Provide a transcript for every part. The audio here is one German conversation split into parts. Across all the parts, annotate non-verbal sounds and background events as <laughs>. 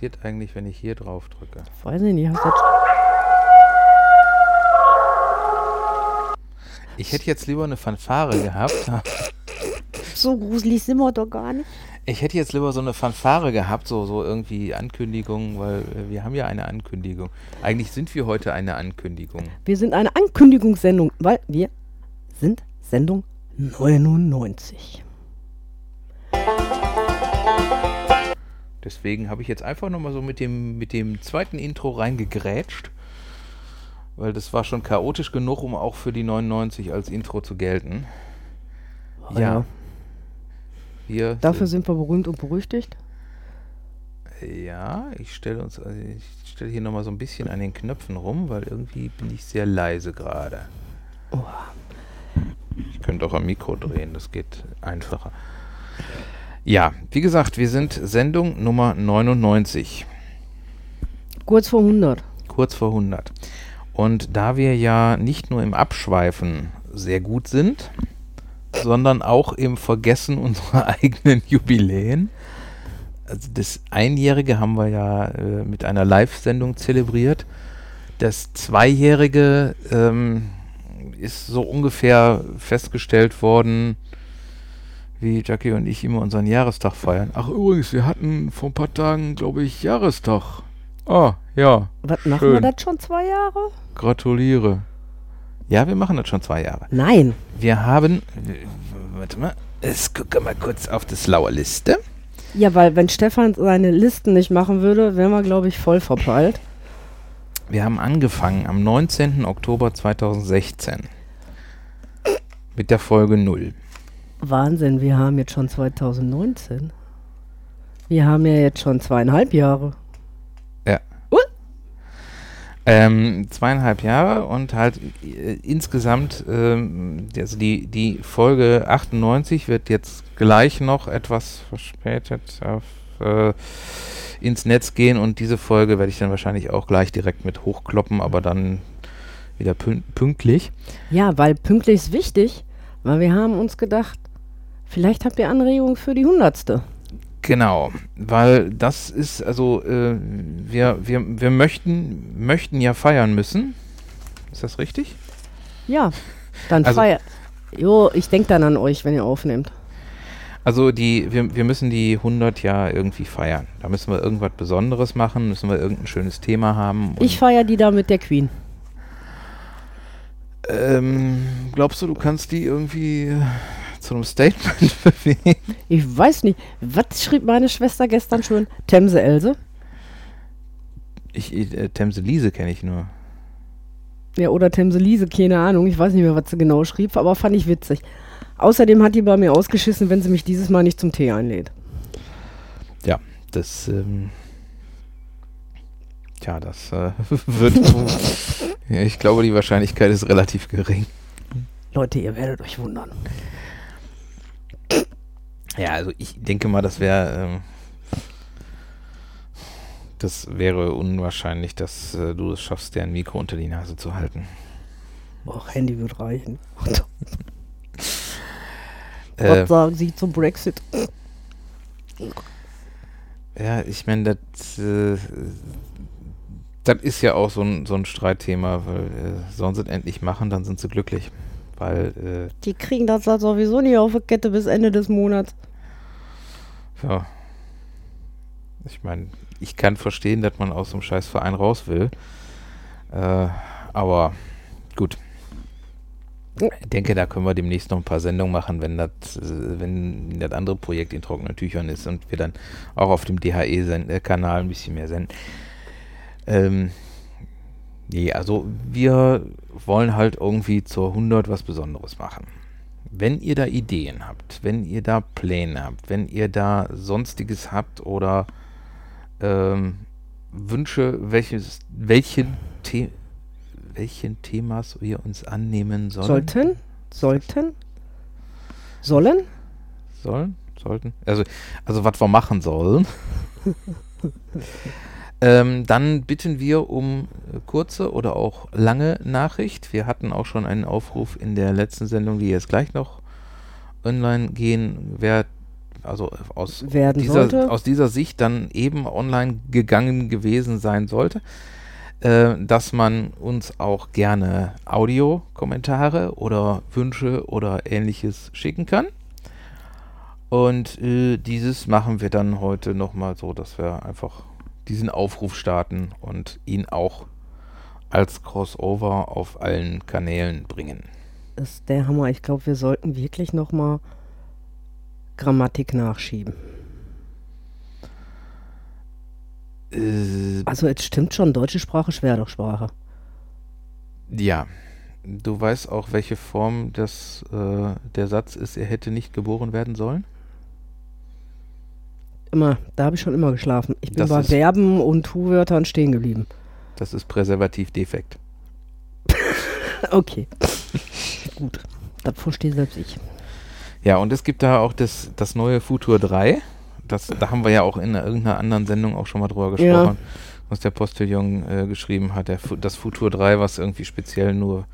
passiert eigentlich, wenn ich hier drauf drücke? Weiß ich nicht. Hast du Ich hätte jetzt lieber eine Fanfare gehabt. <laughs> so gruselig sind wir doch gar nicht. Ich hätte jetzt lieber so eine Fanfare gehabt, so, so irgendwie Ankündigung, weil wir haben ja eine Ankündigung. Eigentlich sind wir heute eine Ankündigung. Wir sind eine Ankündigungssendung, weil wir sind Sendung 99. Deswegen habe ich jetzt einfach nochmal so mit dem, mit dem zweiten Intro reingegrätscht. Weil das war schon chaotisch genug, um auch für die 99 als Intro zu gelten. Ja. Wir Dafür sind wir berühmt und berüchtigt. Ja, ich stelle uns, also ich stelle hier nochmal so ein bisschen an den Knöpfen rum, weil irgendwie bin ich sehr leise gerade. Oh. Ich könnte auch am Mikro drehen, das geht einfacher. Ja, wie gesagt, wir sind Sendung Nummer 99, Kurz vor 100. kurz vor 100. Und da wir ja nicht nur im Abschweifen sehr gut sind, sondern auch im Vergessen unserer <laughs> eigenen Jubiläen. Also das Einjährige haben wir ja äh, mit einer Live-Sendung zelebriert. Das Zweijährige ähm, ist so ungefähr festgestellt worden, wie Jackie und ich immer unseren Jahrestag feiern. Ach übrigens, wir hatten vor ein paar Tagen, glaube ich, Jahrestag. Ah, ja. Was machen Schön. wir das schon zwei Jahre? Gratuliere. Ja, wir machen das schon zwei Jahre. Nein. Wir haben, warte mal, ich gucke mal kurz auf die schlaue Liste. Ja, weil wenn Stefan seine Listen nicht machen würde, wären wir, glaube ich, voll verpeilt. Wir haben angefangen am 19. Oktober 2016 mit der Folge 0. Wahnsinn, wir haben jetzt schon 2019. Wir haben ja jetzt schon zweieinhalb Jahre. Ähm, zweieinhalb Jahre und halt äh, insgesamt, ähm, also die, die Folge 98 wird jetzt gleich noch etwas verspätet auf, äh, ins Netz gehen und diese Folge werde ich dann wahrscheinlich auch gleich direkt mit hochkloppen, aber dann wieder pün pünktlich. Ja, weil pünktlich ist wichtig, weil wir haben uns gedacht, vielleicht habt ihr Anregungen für die Hundertste. Genau, weil das ist, also äh, wir, wir, wir möchten, möchten ja feiern müssen. Ist das richtig? Ja, dann Also- feiert. Jo, ich denke dann an euch, wenn ihr aufnehmt. Also die, wir, wir müssen die 100 ja irgendwie feiern. Da müssen wir irgendwas Besonderes machen, müssen wir irgendein schönes Thema haben. Ich feiere die da mit der Queen. ähm, glaubst du, du kannst die irgendwie zu einem Statement bewegen? Ich weiß nicht, was schrieb meine Schwester gestern schon? Themse Else? Ich, äh, Themse Liese kenne ich nur. Ja, oder Themse Liese, keine Ahnung. Ich weiß nicht mehr, was sie genau schrieb, aber fand ich witzig. Außerdem hat die bei mir ausgeschissen, wenn sie mich dieses Mal nicht zum Tee einlädt. Ja, das, ähm, tja, das äh, <laughs> wird, <laughs> ja, ich glaube, die Wahrscheinlichkeit ist relativ gering. Leute, ihr werdet euch wundern. Ja, also ich denke mal, das wäre, ähm, das wäre unwahrscheinlich, dass äh, du es schaffst, dir ein Mikro unter die Nase zu halten. Och, Handy wird reichen. <laughs> Äh, Was sagen Sie zum Brexit? ja, ich meine, das, äh, das ist ja auch so ein, so ein Streitthema, weil äh, sollen sie es endlich machen, dann sind sie glücklich. Weil, äh, Die kriegen das halt sowieso nicht auf die Kette bis Ende des Monats. Ja. Ich meine, ich kann verstehen, dass man aus so einem Scheißverein raus will. Äh, aber gut. Ich denke, da können wir demnächst noch ein paar Sendungen machen, wenn das, äh, wenn das andere Projekt in trockenen Tüchern ist und wir dann auch auf dem DHE-Kanal ein bisschen mehr senden. Ähm, nee, also wir wollen halt irgendwie zur 100 was Besonderes machen. Wenn ihr da Ideen habt, wenn ihr da Pläne habt, wenn ihr da sonstiges habt oder ähm, Wünsche, welches, welchen, The welchen Themas wir uns annehmen sollen. Sollten? Sollten? Sollen? Sollen? Sollten? Also, also was wir machen sollen. <laughs> ähm, dann bitten wir um äh, kurze oder auch lange Nachricht. Wir hatten auch schon einen Aufruf in der letzten Sendung, die jetzt gleich noch online gehen wird. also aus Werden dieser, aus dieser Sicht dann eben online gegangen gewesen sein sollte, äh, dass man uns auch gerne Audiokommentare oder Wünsche oder ähnliches schicken kann. Und äh, dieses machen wir dann heute nochmal so, dass wir einfach diesen Aufruf starten und ihn auch als Crossover auf allen Kanälen bringen. Das ist der Hammer. Ich glaube, wir sollten wirklich nochmal Grammatik nachschieben. Äh, Also es stimmt schon, deutsche Sprache, Schwerdauchsprache. ja, du weißt auch, welche Form das, äh, der Satz ist, er hätte nicht geboren werden sollen? Immer, da habe ich schon immer geschlafen. Ich bin Das bei Verben und Tu-Wörtern stehen geblieben. Das ist Präservativdefekt. <laughs> Okay. Gut. Das verstehe selbst ich. Ja, und es gibt da auch das, das neue Futur 3. Das, da haben wir ja auch in irgendeiner anderen Sendung auch schon mal drüber Ja. gesprochen, was der Postillon äh, geschrieben hat. Der, das Futur 3, was irgendwie speziell nur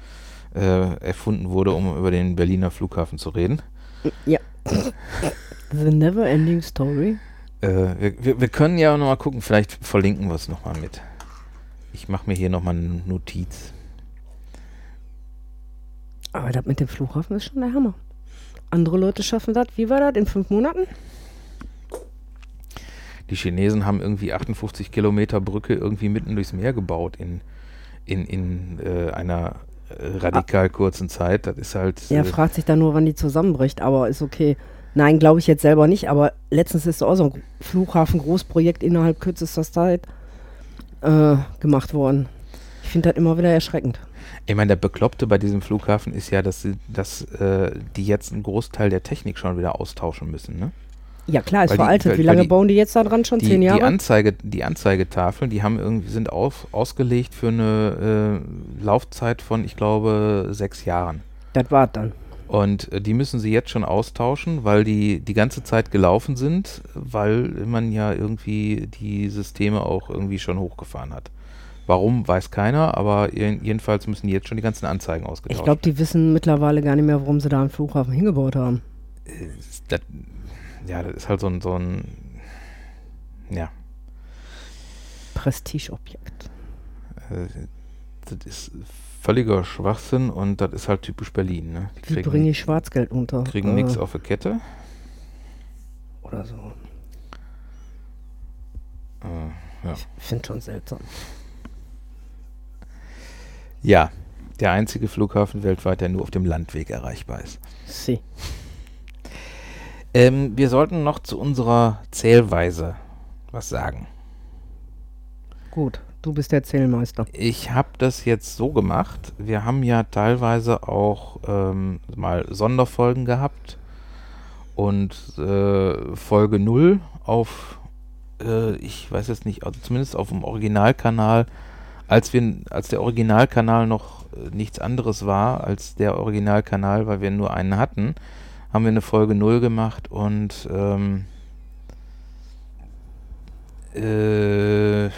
äh, erfunden wurde, um über den Berliner Flughafen zu reden. Ja. The never ending story. Äh, wir, wir, können ja noch mal gucken, vielleicht verlinken wir es noch mal mit. Ich mache mir hier noch mal eine Notiz. Aber das mit dem Flughafen ist schon der Hammer. Andere Leute schaffen das, wie war das, in fünf Monaten? Die Chinesen haben irgendwie 58 Kilometer Brücke irgendwie mitten durchs Meer gebaut in, in, in äh, einer äh, radikal kurzen Zeit. Das ist halt. Er äh, fragt sich dann nur, wann die zusammenbricht, aber ist okay. Nein, glaube ich jetzt selber nicht, aber letztens ist auch so ein Flughafen-Großprojekt innerhalb kürzester Zeit äh, gemacht worden. Ich finde das immer wieder erschreckend. ich meine, der Bekloppte bei diesem Flughafen ist ja, dass, sie, dass äh, die jetzt einen Großteil der Technik schon wieder austauschen müssen. Ne? Ja klar, ist Weil die- veraltet. weil- Wie lange die- bauen die jetzt da dran? Schon Die, zehn die, Jahre? Anzeige, die Anzeigetafeln, die haben irgendwie, sind auf, ausgelegt für eine äh, Laufzeit von, ich glaube, sechs Jahren. das war dann. Und äh, die müssen sie jetzt schon austauschen, weil die die ganze Zeit gelaufen sind, weil man ja irgendwie die Systeme auch irgendwie schon hochgefahren hat. Warum, weiß keiner, aber jeden- jedenfalls müssen die jetzt schon die ganzen Anzeigen ausgetauscht Ich glaube, die wissen mittlerweile gar nicht mehr, warum sie da einen Flughafen hingebaut haben. das, ja, das ist halt so ein, so ein ja, Prestigeobjekt. äh, das ist völliger Schwachsinn und das ist halt typisch Berlin. Ne? Die kriegen, bringe ich Schwarzgeld unter? kriegen Äh, nichts auf die Kette. Oder so. Äh, ja. Ich finde schon seltsam. ja, der einzige Flughafen weltweit, der nur auf dem Landweg erreichbar ist. Sie. Ähm, wir sollten noch zu unserer Zählweise was sagen. Gut, du bist der Zählmeister. Ich habe das jetzt so gemacht. Wir haben ja teilweise auch ähm, mal Sonderfolgen gehabt und äh, Folge 0 auf, äh, ich weiß jetzt nicht, also zumindest auf dem Originalkanal, als, wir, als der Originalkanal noch äh, nichts anderes war als der Originalkanal, weil wir nur einen hatten, haben wir eine Folge 0 gemacht und ähm, äh,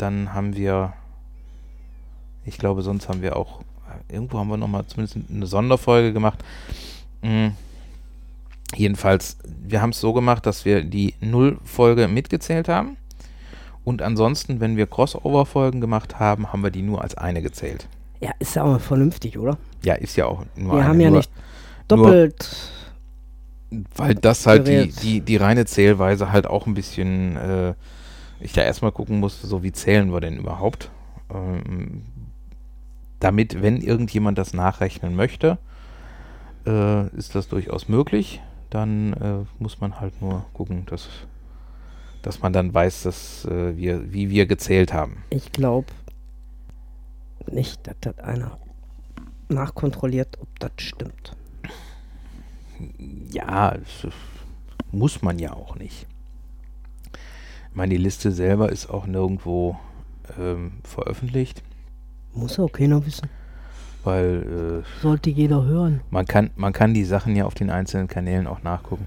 dann haben wir, ich glaube, sonst haben wir auch, irgendwo haben wir nochmal zumindest eine Sonderfolge gemacht. Mm. Jedenfalls, wir haben es so gemacht, dass wir die Null-Folge mitgezählt haben. Und ansonsten, wenn wir Crossover-Folgen gemacht haben, haben wir die nur als eine gezählt. Ja, ist ja auch vernünftig, oder? Ja, ist ja auch nur Wir eine. haben ja nur, nicht doppelt. Weil das halt die, die, die reine Zählweise halt auch ein bisschen, äh, ich da erstmal gucken muss, so wie zählen wir denn überhaupt? Ähm, damit, wenn irgendjemand das nachrechnen möchte, äh, ist das durchaus möglich. Dann äh, muss man halt nur gucken, dass, dass man dann weiß, dass, äh, wir, wie wir gezählt haben. Ich glaube nicht, dass das einer nachkontrolliert, ob das stimmt. Ja, es, muss man ja auch nicht. Ich meine, die Liste selber ist auch nirgendwo ähm, veröffentlicht, Muss auch keiner wissen. weil äh, Sollte jeder hören. man, kann, man kann die Sachen ja auf den einzelnen Kanälen auch nachgucken.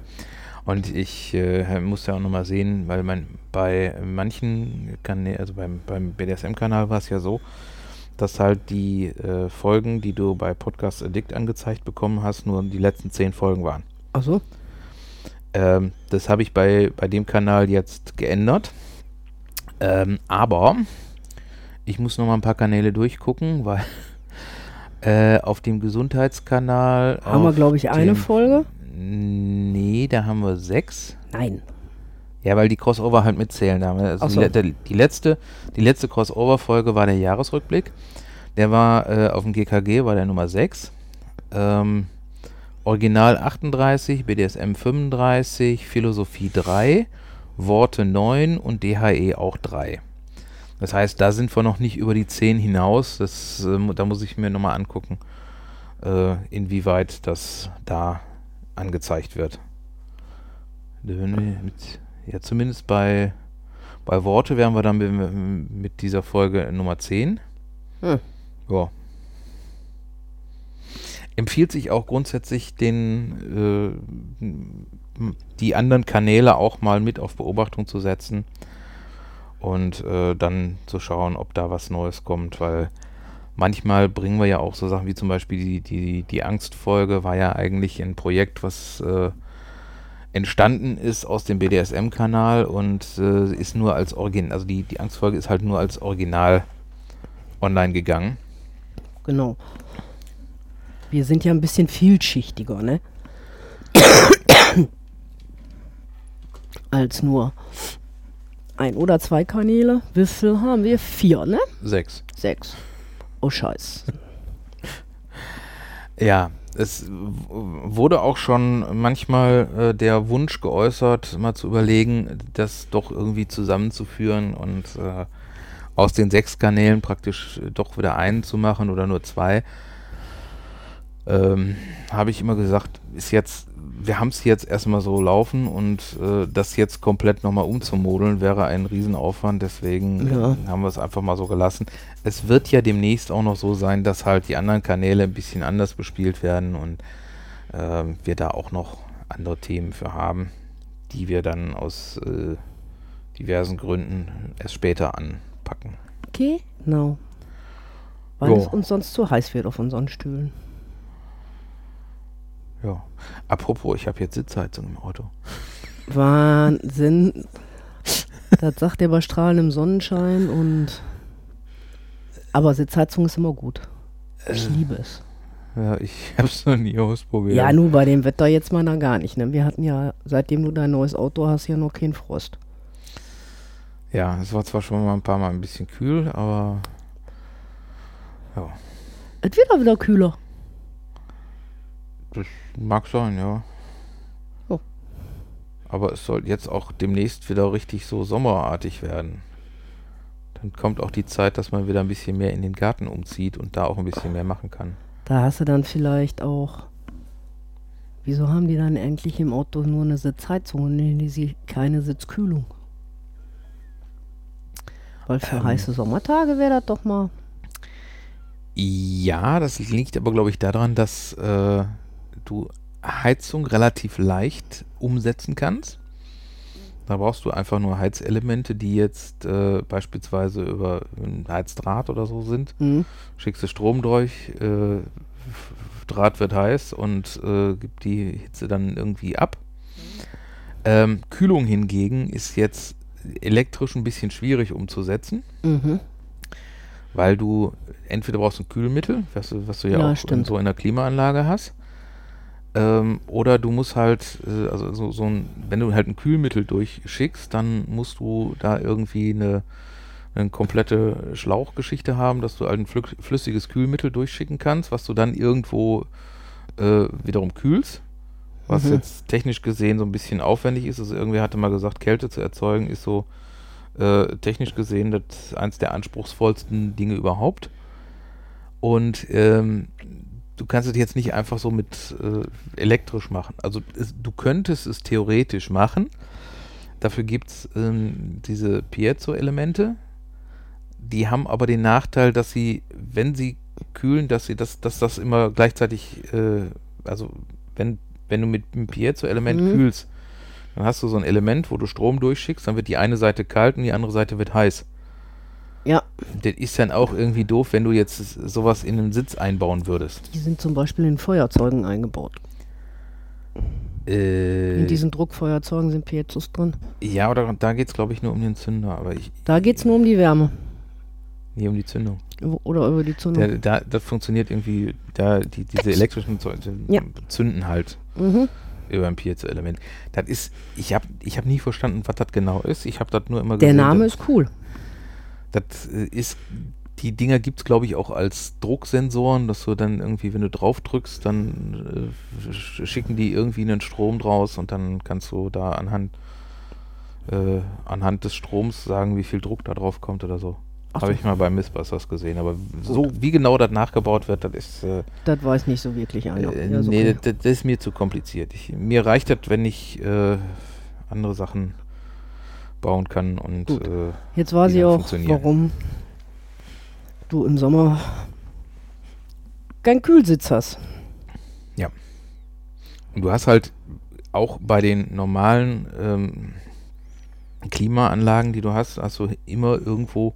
Und ich äh, muss ja auch nochmal sehen, weil man bei manchen Kanälen, also beim, beim BDSM-Kanal war es ja so, dass halt die äh, Folgen, die du bei Podcast Addict angezeigt bekommen hast, nur die letzten zehn Folgen waren. Achso, Ähm, das habe ich bei, bei dem Kanal jetzt geändert. Ähm, aber ich muss noch mal ein paar Kanäle durchgucken, <laughs> weil äh, auf dem Gesundheitskanal. Haben wir, glaube ich, eine dem- Folge? Nee, da haben wir sechs. Nein. Ja, weil die Crossover halt mitzählen. Wir- Also die, so. der, die letzte, die letzte Crossover-Folge war der Jahresrückblick. Der war äh, auf dem GKG, war der Nummer 6. Ähm, Original 38, BDSM 35, Philosophie 3, Worte 9 und DHE auch 3. Das heißt, da sind wir noch nicht über die 10 hinaus. Das, äh, da muss ich mir nochmal angucken, äh, inwieweit das da angezeigt wird. Ja, zumindest bei, bei Worte wären wir dann mit, mit dieser Folge Nummer 10. Hm. Ja. Empfiehlt sich auch grundsätzlich den äh, die anderen Kanäle auch mal mit auf Beobachtung zu setzen und äh, dann zu schauen, ob da was Neues kommt, weil manchmal bringen wir ja auch so Sachen wie zum Beispiel die, die, die Angstfolge war ja eigentlich ein Projekt, was äh, entstanden ist aus dem BDSM-Kanal und äh, ist nur als Original, also die, die Angstfolge ist halt nur als Original online gegangen. Genau. Wir sind ja ein bisschen vielschichtiger, ne? Als nur ein oder zwei Kanäle. Wie viel haben wir? Vier, ne? Sechs. Sechs. Oh Scheiß. Ja, es wurde auch schon manchmal äh, der Wunsch geäußert, mal zu überlegen, das doch irgendwie zusammenzuführen und äh, aus den sechs Kanälen praktisch doch wieder einen zu machen oder nur zwei. Ähm, Habe ich immer gesagt, ist jetzt, wir haben es jetzt erstmal so laufen und äh, das jetzt komplett nochmal umzumodeln wäre ein Riesenaufwand, deswegen Ja. haben wir es einfach mal so gelassen. Es wird ja demnächst auch noch so sein, dass halt die anderen Kanäle ein bisschen anders bespielt werden und ähm, wir da auch noch andere Themen für haben, die wir dann aus äh, diversen Gründen erst später anpacken. Genau. Weil Jo. es uns sonst zu heiß wird auf unseren Stühlen. Ja. Apropos, ich habe jetzt Sitzheizung im Auto. Wahnsinn. das sagt er bei strahlendem Sonnenschein und. Aber Sitzheizung ist immer gut. Ich liebe es. Ja, ich habe es noch nie ausprobiert. Ja, nur bei dem Wetter jetzt mal gar nicht. Ne? Wir hatten ja, seitdem du dein neues Auto hast, ja noch keinen Frost. Ja, es war zwar schon mal ein paar Mal ein bisschen kühl, aber ja, Es wird auch wieder kühler. Das mag sein, ja. Oh. Aber es soll jetzt auch demnächst wieder richtig so sommerartig werden. Dann kommt auch die Zeit, dass man wieder ein bisschen mehr in den Garten umzieht und da auch ein bisschen mehr machen kann. Da hast du dann vielleicht auch. Wieso haben die dann endlich im Auto nur eine Sitzheizung und nehmen die sie keine Sitzkühlung? Weil für Ähm. heiße Sommertage wäre das doch mal. Ja, das liegt aber, glaube ich, daran, dass äh, du Heizung relativ leicht umsetzen kannst. Da brauchst du einfach nur Heizelemente, die jetzt äh, beispielsweise über ein Heizdraht oder so sind. Hm? Schickst du Strom durch, äh, Draht wird heiß und äh, gibt die Hitze dann irgendwie ab. Ähm, Kühlung hingegen ist jetzt elektrisch ein bisschen schwierig umzusetzen Mhm. weil du entweder brauchst ein Kühlmittel, was du, was du ja, Ja, auch in, stimmt. so in der Klimaanlage hast, ähm, oder du musst halt, äh, also so, so ein, wenn du halt ein Kühlmittel durchschickst, dann musst du da irgendwie eine, eine komplette Schlauchgeschichte haben, dass du halt ein flü- flüssiges Kühlmittel durchschicken kannst, was du dann irgendwo äh, wiederum kühlst. Was Mhm. jetzt technisch gesehen so ein bisschen aufwendig ist. Also irgendwer hatte mal gesagt, Kälte zu erzeugen ist so äh, technisch gesehen das eins der anspruchsvollsten Dinge überhaupt. Und ähm, du kannst es jetzt nicht einfach so mit äh, elektrisch machen. Also es, du könntest es theoretisch machen. Dafür gibt es ähm, diese Piezo-Elemente. Die haben aber den Nachteil, dass sie, wenn sie kühlen, dass sie das, dass das immer gleichzeitig, äh, also wenn, wenn du mit einem Piezo-Element Mhm. kühlst, dann hast du so ein Element, wo du Strom durchschickst, dann wird die eine Seite kalt und die andere Seite wird heiß. Ja, Das ist dann auch irgendwie doof, wenn du jetzt sowas in einen Sitz einbauen würdest. die sind zum Beispiel in Feuerzeugen eingebaut. Äh, In diesen Druckfeuerzeugen sind Piezos drin. ja, oder da geht es, glaube ich, nur um den Zünder, aber ich, Da geht es nur um die Wärme. nie um die Zündung. Oder über die Zündung. Der, da, das funktioniert irgendwie, da die, diese elektrischen Zeu- Ja. zünden halt Mhm. über ein Piezo-Element. Das ist, ich habe ich hab nie verstanden, was das genau ist. Ich habe das nur immer Der gesehen. Name ist cool. Das äh, ist, die Dinger gibt es, glaube ich, auch als Drucksensoren, dass du dann irgendwie, wenn du drauf drückst, dann äh, sch- schicken die irgendwie einen Strom draus und dann kannst du da anhand, äh, anhand des Stroms sagen, wie viel Druck da drauf kommt oder so. Habe so. ich mal bei Missbusters gesehen, aber so wie genau das nachgebaut wird, das ist äh, Das weiß nicht so wirklich einer. äh, Ja, ist nee, das, das ist mir zu kompliziert. Ich, mir reicht das, wenn ich äh, andere Sachen bauen kann und Gut. äh, Jetzt weiß ich auch, warum du im Sommer keinen Kühlsitz hast. Und du hast halt auch bei den normalen ähm, Klimaanlagen, die du hast, hast du immer irgendwo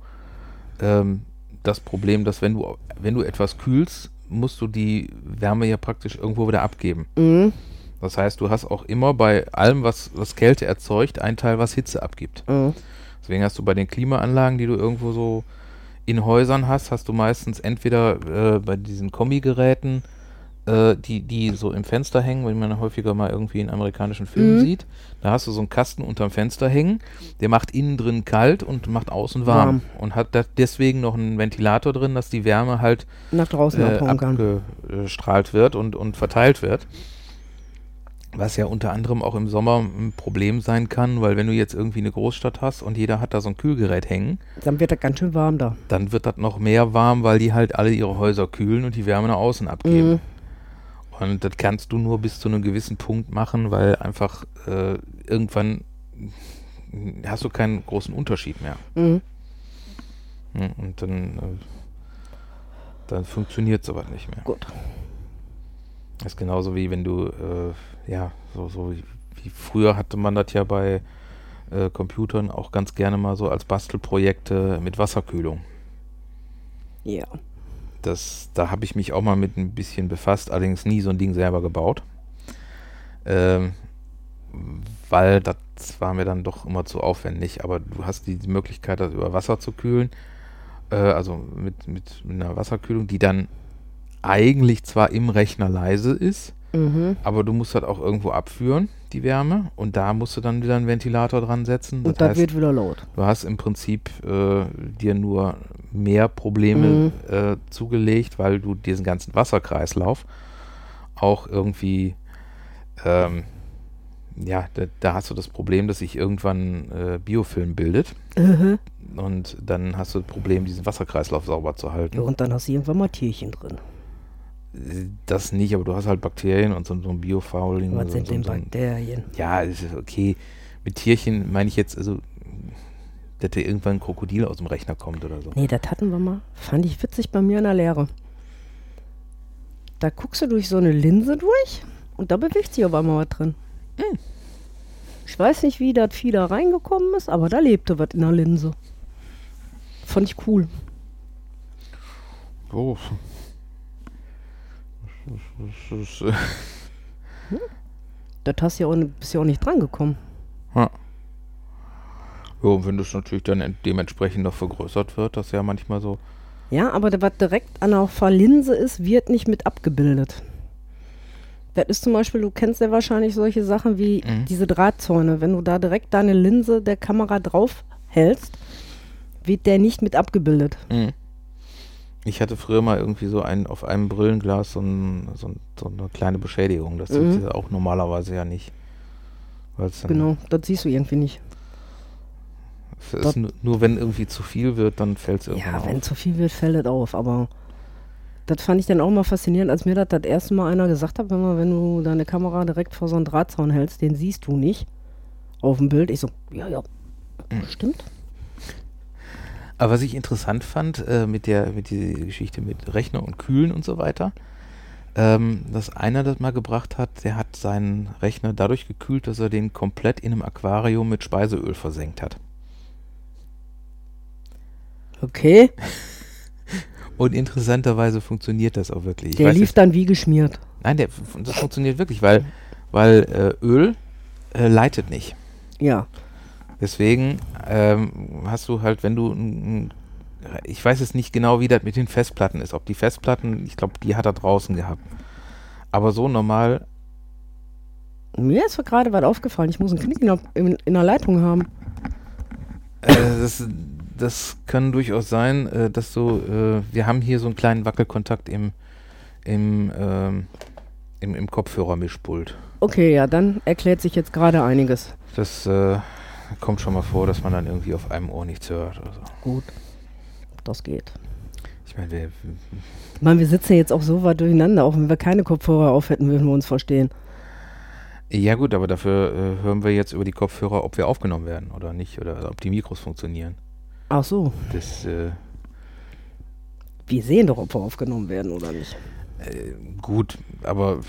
ähm, das Problem, dass wenn du, wenn du etwas kühlst, musst du die Wärme ja praktisch irgendwo wieder abgeben. Mhm. Das heißt, du hast auch immer bei allem, was, was Kälte erzeugt, einen Teil, was Hitze abgibt. Mhm. Deswegen hast du bei den Klimaanlagen, die du irgendwo so in Häusern hast, hast du meistens entweder äh, bei diesen Kombigeräten, äh, die, die so im Fenster hängen, wenn man häufiger mal irgendwie in amerikanischen Filmen Mhm. sieht, da hast du so einen Kasten unterm Fenster hängen, der macht innen drin kalt und macht außen warm. Warm. Und hat da deswegen noch einen Ventilator drin, dass die Wärme halt Nach draußen äh, abgestrahlt wird und, und verteilt wird. Was ja unter anderem auch im Sommer ein Problem sein kann, weil wenn du jetzt irgendwie eine Großstadt hast und jeder hat da so ein Kühlgerät hängen, Dann wird das ganz schön warm da. dann wird das noch mehr warm, weil die halt alle ihre Häuser kühlen und die Wärme nach außen abgeben. Mhm. Und das kannst du nur bis zu einem gewissen Punkt machen, weil einfach äh, irgendwann hast du keinen großen Unterschied mehr. Mhm. Hm, Und dann, äh, dann funktioniert sowas nicht mehr. Gut. Das ist genauso wie wenn du, äh, ja, so, so wie, früher hatte man das ja bei äh, Computern auch ganz gerne mal so als Bastelprojekte mit Wasserkühlung. Ja. Das, da habe ich mich auch mal mit ein bisschen befasst, allerdings nie so ein Ding selber gebaut. Ähm, weil das war mir dann doch immer zu aufwendig. Aber du hast die, Möglichkeit, das über Wasser zu kühlen. Äh, also mit, mit einer Wasserkühlung, die dann eigentlich zwar im Rechner leise ist, Mhm. aber du musst das auch irgendwo abführen, die Wärme. Und da musst du dann wieder einen Ventilator dran setzen. Und das wird wieder laut. Du hast im Prinzip äh, dir nur mehr Probleme Mhm. äh, zugelegt, weil du diesen ganzen Wasserkreislauf auch irgendwie, ähm, ja, da, da hast du das Problem, dass sich irgendwann äh, Biofilm bildet Mhm. und dann hast du das Problem, diesen Wasserkreislauf sauber zu halten. Ja, und dann hast du irgendwann mal Tierchen drin. Das nicht, aber du hast halt Bakterien und so, so ein Biofouling. Was so, sind so, denn so ein- Bakterien? Ja, es ist okay. Mit Tierchen meine ich jetzt, also, dass da irgendwann ein Krokodil aus dem Rechner kommt oder so. Nee, das hatten wir mal. Fand ich witzig bei mir in der Lehre. Da guckst du durch so eine Linse durch und da bewegt sich auf einmal was drin. Hm. Ich weiß nicht, wie das Vieh da reingekommen ist, aber da lebte was in der Linse. Fand ich cool. Oh. Das ist, äh, Das hast du ja auch, bist ja auch nicht dran gekommen. ja. Ja, und wenn das natürlich dann ent- dementsprechend noch vergrößert wird, das ist ja manchmal so. Ja, aber was direkt an der Verlinse ist, wird nicht mit abgebildet. Das ist zum Beispiel, du kennst ja wahrscheinlich solche Sachen wie Mhm. diese Drahtzäune. Wenn du da direkt deine Linse der Kamera drauf hältst, wird der nicht mit abgebildet. Mhm. Ich hatte früher mal irgendwie so ein, auf einem Brillenglas so, ein, so, ein, so eine kleine Beschädigung. Das Mhm. sie auch normalerweise ja nicht. Genau, das siehst du irgendwie nicht. Es nur, nur wenn irgendwie zu viel wird, dann fällt es irgendwann Ja, wenn auf. zu viel wird, fällt das auf. Aber das fand ich dann auch mal faszinierend, als mir das das erste Mal einer gesagt hat, wenn, man, wenn du deine Kamera direkt vor so einen Drahtzaun hältst, den siehst du nicht auf dem Bild. Ich so, ja, ja, Mhm. stimmt. Aber was ich interessant fand äh, mit der mit dieser Geschichte mit Rechner und Kühlen und so weiter, ähm, dass einer das mal gebracht hat, der hat seinen Rechner dadurch gekühlt, dass er den komplett in einem Aquarium mit Speiseöl versenkt hat. Okay, <laughs> Und interessanterweise funktioniert das auch wirklich. Ich der lief jetzt- dann wie geschmiert. Nein, der, das funktioniert wirklich, weil, weil äh, Öl äh, leitet nicht. Ja. Deswegen ähm, hast du halt, wenn du, ein- ich weiß jetzt nicht genau, wie das mit den Festplatten ist. Ob die Festplatten, ich glaube, die hat er draußen gehabt. Aber so normal, Mir ist gerade was aufgefallen. Ich muss einen Knick in der, in, in der Leitung haben. äh, das, das kann durchaus sein, äh, dass du, äh, wir haben hier so einen kleinen Wackelkontakt im, im, ähm, im, im Kopfhörermischpult. Okay, ja, dann erklärt sich jetzt gerade einiges. Das äh, kommt schon mal vor, dass man dann irgendwie auf einem Ohr nichts hört oder so. Gut. Das geht. Ich meine, wir, Ich meine, wir sitzen jetzt auch so weit durcheinander. Auch wenn wir keine Kopfhörer auf hätten, würden wir uns verstehen. Ja gut, aber dafür äh, hören wir jetzt über die Kopfhörer, ob wir aufgenommen werden oder nicht oder ob die Mikros funktionieren. Ach so. Das äh, Wir sehen doch, ob wir aufgenommen werden oder nicht. äh, gut, aber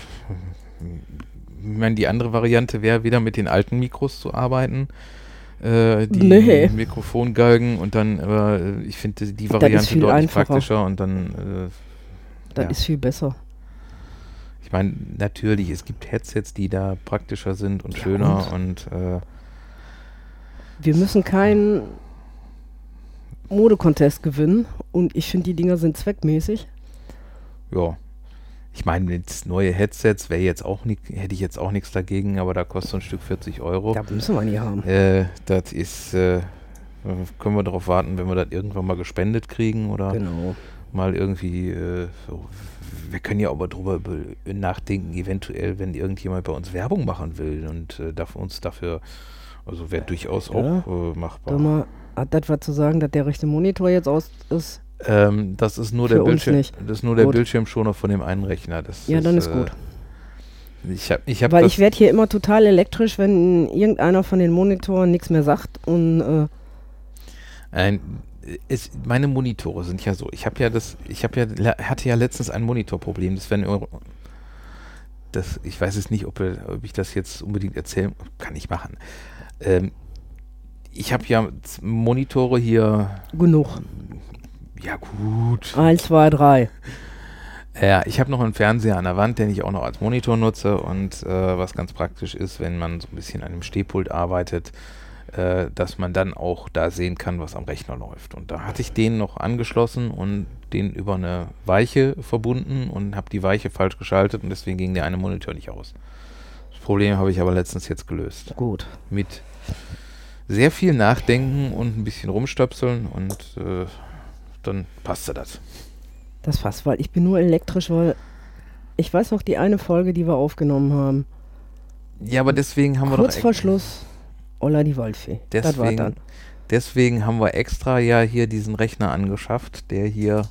ich meine, die andere Variante wäre wieder mit den alten Mikros zu arbeiten. Äh, die Nee. Mikrofongalgen und dann, aber äh, ich finde die Variante deutlich einfacher. praktischer und dann, äh, Das Ja. ist viel besser. ich meine, natürlich, es gibt Headsets, die da praktischer sind und Ja, schöner und, äh, Wir müssen keinen Modecontest gewinnen. Und ich finde, die Dinger sind zweckmäßig. Ja. Ich meine, jetzt neue Headsets wäre jetzt auch nicht, hätte ich jetzt auch nichts dagegen, aber da kostet so ein Stück 40 Euro. Da müssen wir nie haben. Äh, das ist, äh, können wir darauf warten, wenn wir das irgendwann mal gespendet kriegen oder Genau. mal irgendwie, äh, so. wir können ja aber drüber über- nachdenken, eventuell, wenn irgendjemand bei uns Werbung machen will und äh, darf uns dafür, also wäre durchaus Ja. auch äh, machbar. Sag mal, hat das was zu sagen, dass der rechte Monitor jetzt aus ist? Ähm, das ist nur Für der Bildschirm, nicht. das ist nur der Gut. Bildschirmschoner von dem einen Rechner. Das Ja, dann ist äh, gut. Ich habe ich hab Weil ich werde hier immer total elektrisch, wenn irgendeiner von den Monitoren nichts mehr sagt. Und äh, Ein, es, meine Monitore sind ja so. Ich habe ja das, ich habe ja hatte ja letztens ein Monitorproblem. Das wenn das, ich weiß es nicht, ob, ob ich das jetzt unbedingt erzählen kann. Ich machen. Ähm, ich habe ja Monitore hier. genug. Ja gut. Eins, zwei, drei. Ja, ich habe noch einen Fernseher an der Wand, den ich auch noch als Monitor nutze und äh, was ganz praktisch ist, wenn man so ein bisschen an dem Stehpult arbeitet, äh, dass man dann auch da sehen kann, was am Rechner läuft. Und da hatte ich den noch angeschlossen und den über eine Weiche verbunden und habe die Weiche falsch geschaltet und deswegen ging der eine Monitor nicht aus. Das Problem habe ich aber letztens jetzt gelöst. Gut. Mit sehr viel Nachdenken und ein bisschen rumstöpseln und äh, dann passte das. Das passt, weil ich bin nur elektrisch, weil ich weiß noch die eine Folge, die wir aufgenommen haben. Ja, aber deswegen haben wir Kurz doch vor Schluss, Olla die Waldfee. Das war Deswegen, dann. deswegen haben wir extra ja hier diesen Rechner angeschafft, der hier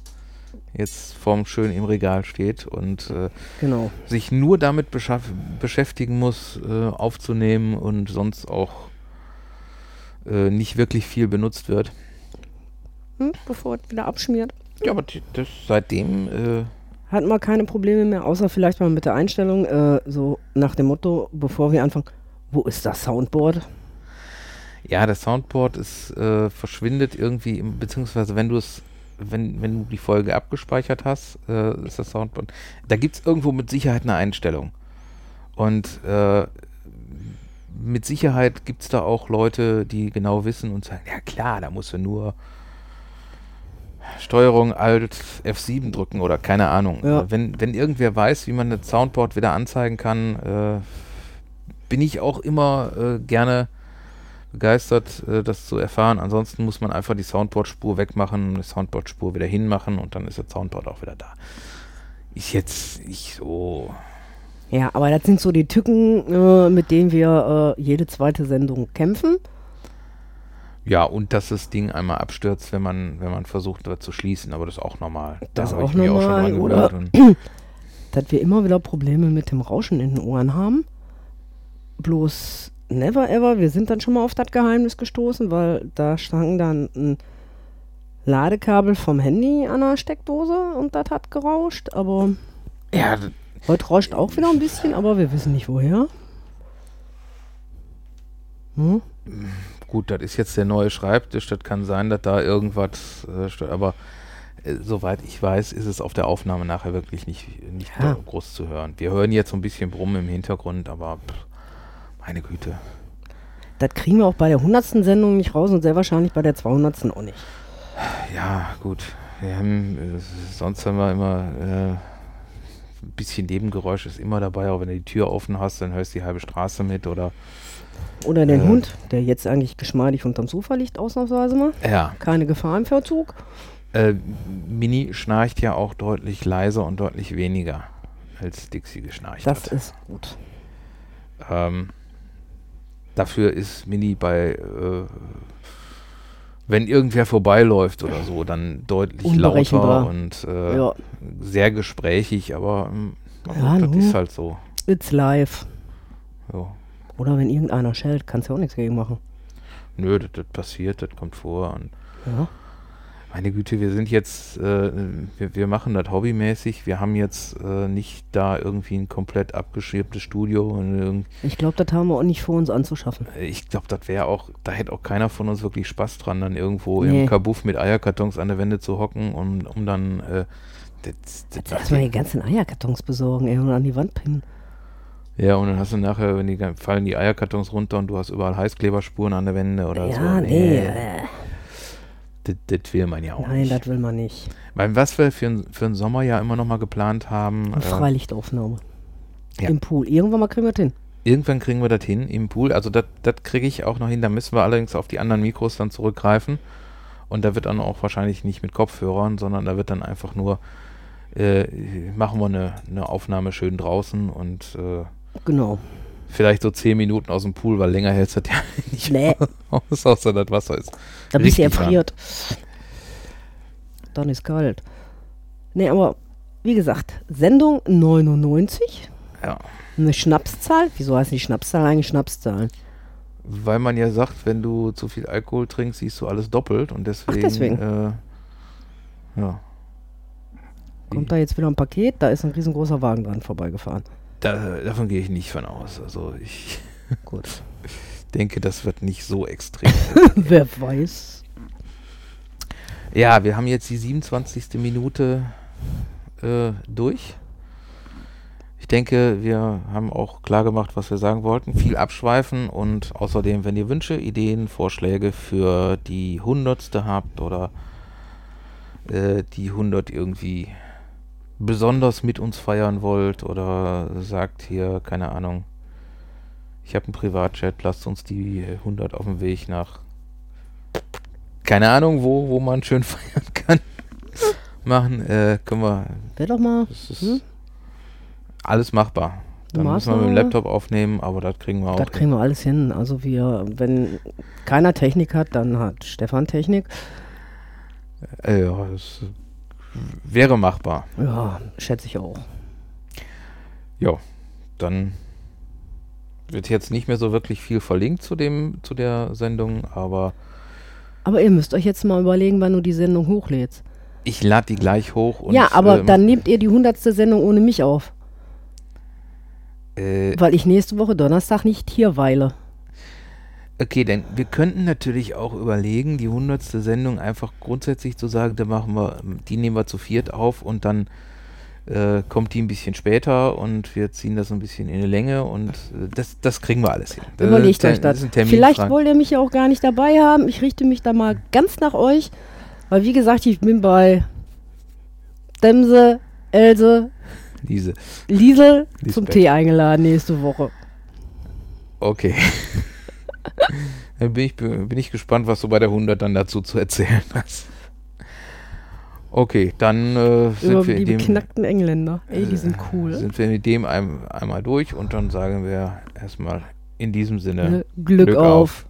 jetzt vorm schön im Regal steht und äh, Genau. sich nur damit beschäftigen muss, äh, aufzunehmen und sonst auch äh, nicht wirklich viel benutzt wird. Hm, bevor es wieder abschmiert. Ja, aber die- das seitdem, äh, Hat man keine Probleme mehr, außer vielleicht mal mit der Einstellung, äh, so nach dem Motto, bevor wir anfangen, wo ist das Soundboard? ja, das Soundboard ist, äh, verschwindet irgendwie, im, beziehungsweise wenn du es, wenn, wenn du die Folge abgespeichert hast, äh, ist das Soundboard, da gibt es irgendwo mit Sicherheit eine Einstellung. Und äh, mit Sicherheit gibt es da auch Leute, die genau wissen und sagen, ja klar, da musst du nur Steuerung Alt F7 drücken oder keine Ahnung. Ja. Wenn, wenn irgendwer weiß, wie man das Soundboard wieder anzeigen kann, äh, bin ich auch immer äh, gerne begeistert, äh, das zu erfahren. Ansonsten muss man einfach die Soundboard-Spur wegmachen, die Soundboard-Spur wieder hinmachen und dann ist das Soundboard auch wieder da. Ist jetzt nicht so. Ja, aber das sind so die Tücken, äh, mit denen wir äh, jede zweite Sendung kämpfen. Ja, und dass das Ding einmal abstürzt, wenn man, wenn man versucht, das zu schließen, aber das ist auch normal. Das ist habe auch normal, auch schon oder? <clears throat> dass wir immer wieder Probleme mit dem Rauschen in den Ohren haben. Bloß never ever, wir sind dann schon mal auf das Geheimnis gestoßen, weil da stand dann ein Ladekabel vom Handy an der Steckdose und das hat gerauscht, aber ja, heute rauscht auch wieder ein bisschen, aber wir wissen nicht woher. Hm? Gut, das ist jetzt der neue Schreibtisch, das kann sein, dass da irgendwas äh, stört, aber äh, soweit ich weiß, ist es auf der Aufnahme nachher wirklich nicht, nicht Ja. groß zu hören. Wir hören jetzt so ein bisschen Brummen im Hintergrund, aber pff, meine Güte. Das kriegen wir auch bei der 100. Sendung nicht raus und sehr wahrscheinlich bei der 200. auch nicht. Ja, gut. Wir haben, äh, sonst haben wir immer äh, ein bisschen Nebengeräusch ist immer dabei, auch wenn du die Tür offen hast, dann hörst du die halbe Straße mit oder Oder den Äh. Hund, der jetzt eigentlich geschmeidig unterm Sofa liegt, ausnahmsweise mal. ja. Keine Gefahr im Verzug. Äh, Mini schnarcht ja auch deutlich leiser und deutlich weniger als Dixie geschnarcht Das hat. ist gut. Ähm, dafür ist Mini bei, äh, wenn irgendwer vorbeiläuft oder so, dann deutlich lauter und äh, Ja, sehr gesprächig, aber ähm, Ja, das ist halt so. it's live. so. Oder wenn irgendeiner schellt, kannst du auch nichts gegen machen. Nö, das, das passiert, das kommt vor. Und Ja. meine Güte, wir sind jetzt, äh, wir, wir machen das hobbymäßig. Wir haben jetzt äh, nicht da irgendwie ein komplett abgeschirmtes Studio. Und Ich glaube, das haben wir auch nicht vor, uns anzuschaffen. ich glaube, das wäre auch, da hätte auch keiner von uns wirklich Spaß dran, dann irgendwo Nee. im Kabuff mit Eierkartons an der Wände zu hocken, um, um dann äh, das, das, Jetzt erstmal die ganzen Eierkartons besorgen ey, und an die Wand pinnen. Ja, und dann hast du nachher, wenn die fallen die Eierkartons runter und du hast überall Heißkleberspuren an der Wände oder so. ja, nee. äh, Das, das will man ja auch Nein, nicht. das will man nicht. Weil was wir für, für den Sommer ja immer noch mal geplant haben, Eine äh, Freilichtaufnahme. ja. Im Pool. Irgendwann mal kriegen wir das hin. irgendwann kriegen wir das hin im Pool. Also das das kriege ich auch noch hin. Da müssen wir allerdings auf die anderen Mikros dann zurückgreifen. Und da wird dann auch wahrscheinlich nicht mit Kopfhörern, sondern da wird dann einfach nur, äh, machen wir eine, eine Aufnahme schön draußen und äh, Genau. vielleicht so 10 Minuten aus dem Pool, weil länger hält es das <laughs> ja nicht Nee. aus, außer das Wasser ist. Da bist du erfriert. Dann ist kalt. Nee, aber wie gesagt, Sendung 99. Ja. Eine Schnapszahl. Wieso heißt die Schnapszahl eigentlich Schnapszahl? Weil man ja sagt, wenn du zu viel Alkohol trinkst, siehst du alles doppelt und deswegen. deswegen. Äh, ja. Kommt da jetzt wieder ein Paket? Da ist ein riesengroßer Wagen dran vorbeigefahren. Da, davon gehe ich nicht von aus. Also ich Gut. <laughs> denke, das wird nicht so extrem. <laughs> Wer weiß. ja, wir haben jetzt die 27. Minute äh, durch. Ich denke, wir haben auch klar gemacht, was wir sagen wollten. Viel abschweifen und außerdem, wenn ihr Wünsche, Ideen, Vorschläge für die hundertste habt oder äh, die 100 irgendwie besonders mit uns feiern wollt oder sagt hier, keine Ahnung, ich habe einen Privatchat, lasst uns die 100 auf dem Weg nach, keine Ahnung, wo, wo man schön <laughs> feiern kann, machen, äh, können wir, Wäre doch mal. ist Hm? alles machbar. Dann müssen wir mit dem. Laptop aufnehmen, aber das kriegen wir auch. Das kriegen wir alles hin. Also wir, wenn keiner Technik hat, dann hat Stefan Technik. Äh, ja, das wäre machbar. Ja, schätze ich auch. Ja, dann wird jetzt nicht mehr so wirklich viel verlinkt zu dem zu der Sendung, aber Aber ihr müsst euch jetzt mal überlegen, wann du die Sendung hochlädst. ich lade die gleich hoch. Und, ja, aber ähm, dann nehmt ihr die hundertste Sendung ohne mich auf. Äh, Weil ich nächste Woche Donnerstag nicht hier weile. Okay, denn wir könnten natürlich auch überlegen, die hundertste Sendung einfach grundsätzlich zu sagen, da machen wir, die nehmen wir zu viert auf und dann äh, kommt die ein bisschen später und wir ziehen das ein bisschen in eine Länge und äh, das, das kriegen wir alles hin. Das Überlegt euch das. Vielleicht wollt ihr mich ja auch gar nicht dabei haben. Ich richte mich da mal ganz nach euch. Weil wie gesagt, ich bin bei Demse, Else. Liesel zum Lisbeth. Tee eingeladen nächste Woche. Okay. Dann bin ich, bin ich gespannt, was du bei der 100 dann dazu zu erzählen hast. Okay, dann äh, Über sind, wir die in dem, beknackten Engländer. Ey, die sind äh, cool. sind wir mit dem ein, einmal durch und dann sagen wir erstmal in diesem Sinne Glück, auf.